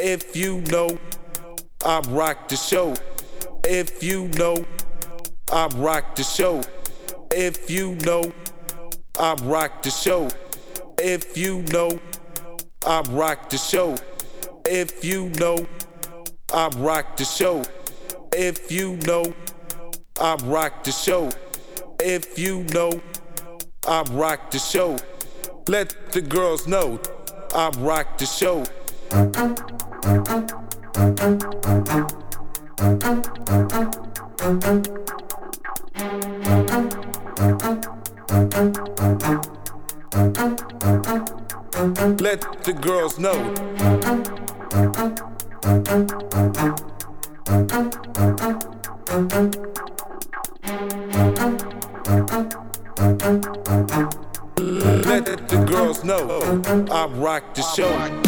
If you know, I rock the show. If you know, I rock the show. If you know, I rock the show. If you know, I rock the show. If you know, I rock the show. If you know, I rock the show. If you know, I rock the show. Let the girls know I rock the show. Let the girls know. Let the girls know I rock the show.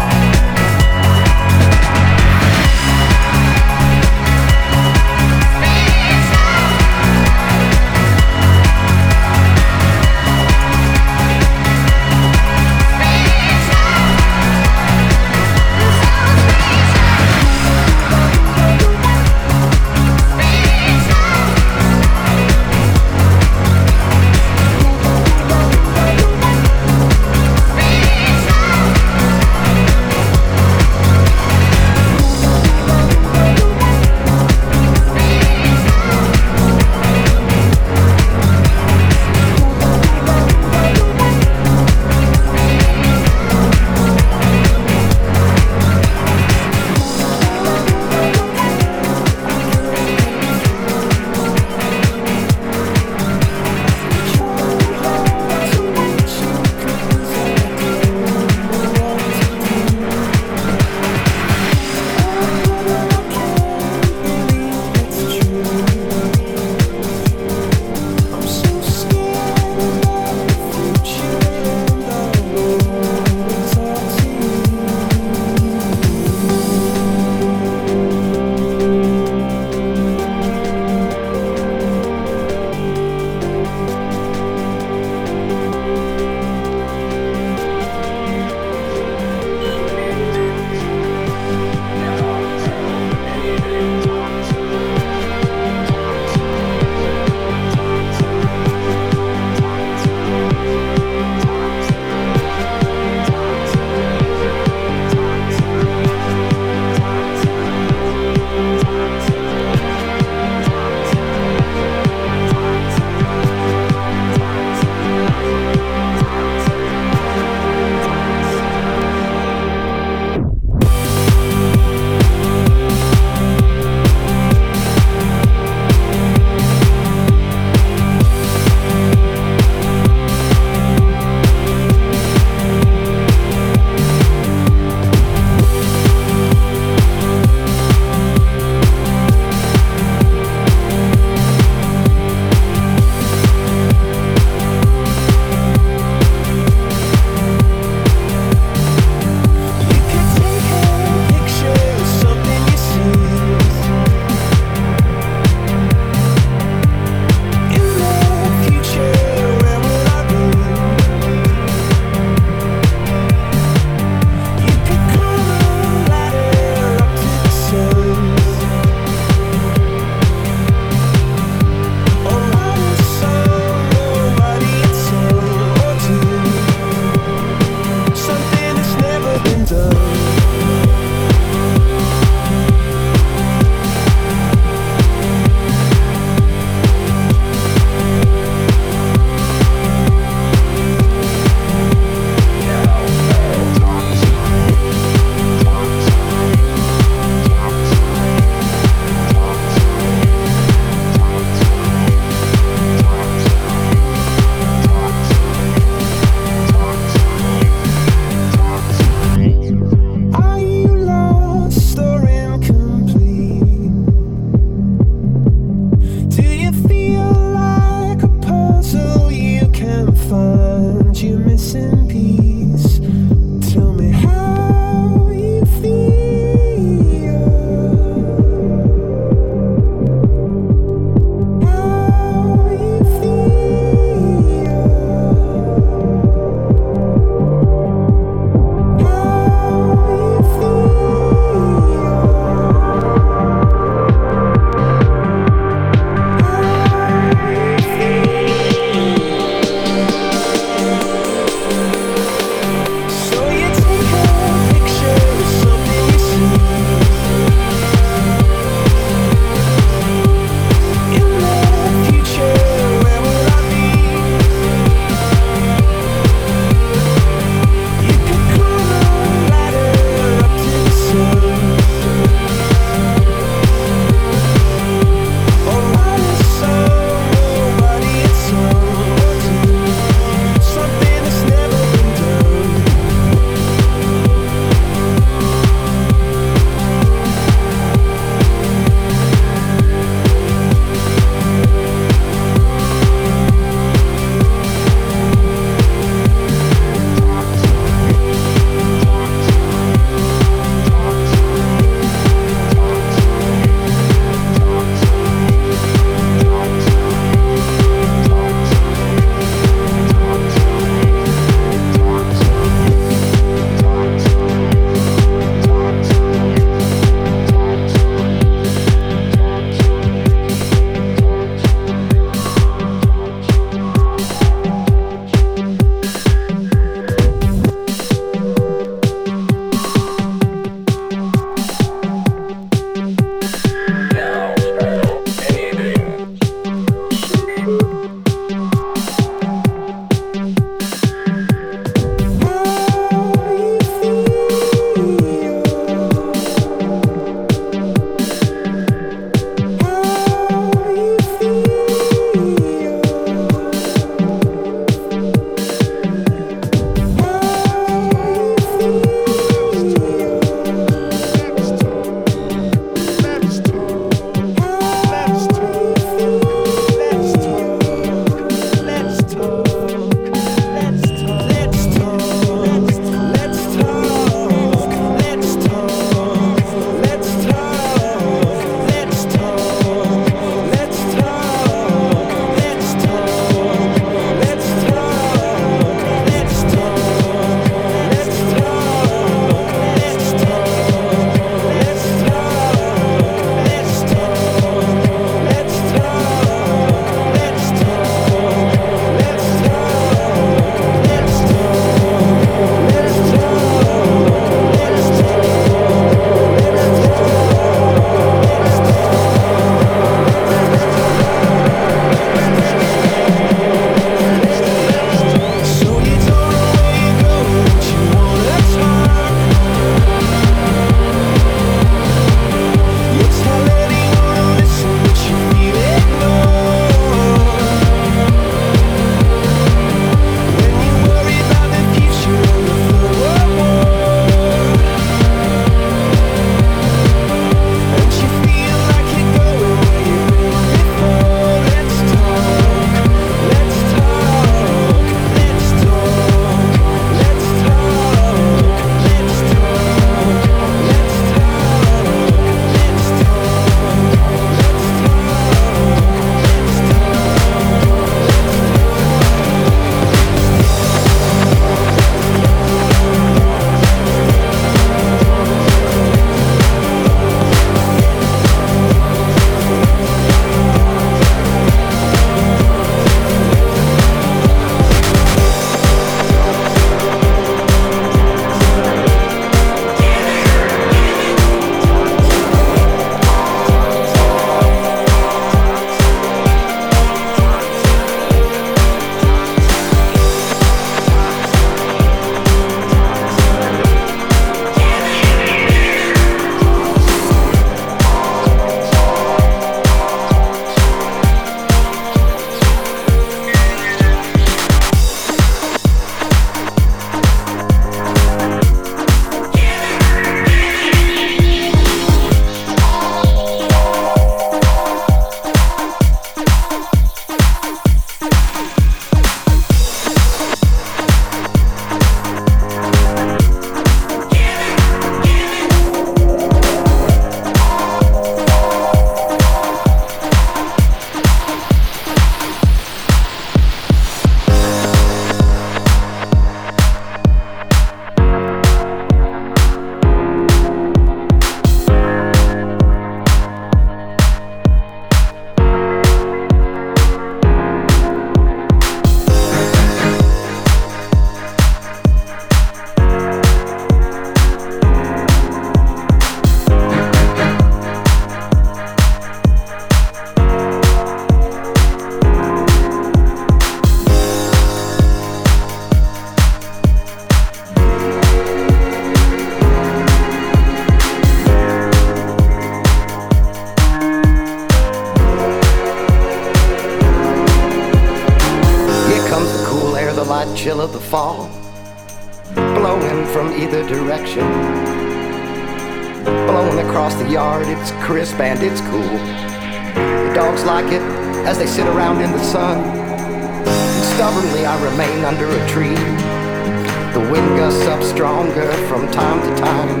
wind gusts up stronger from time to time.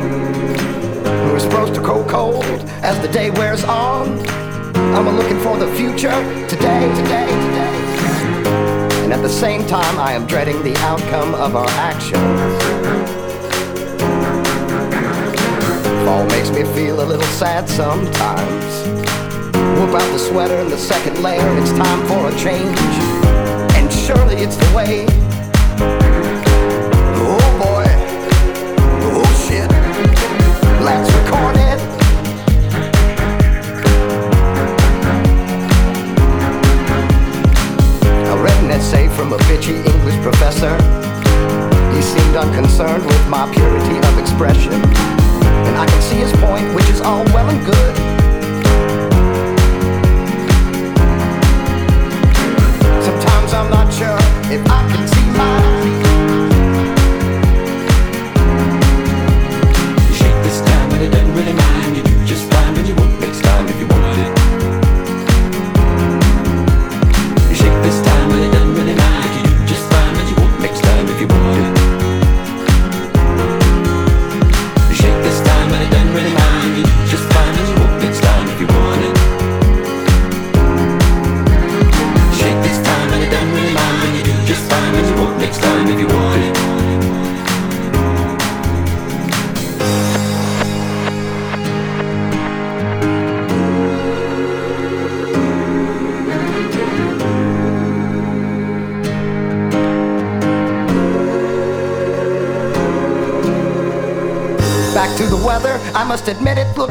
We're supposed to grow cold as the day wears on. I'm looking for the future today, today, today. And at the same time, I am dreading the outcome of our actions. Fall makes me feel a little sad sometimes. Whoop out the sweater in the second layer, it's time for a change. And surely it's the way admit it. Look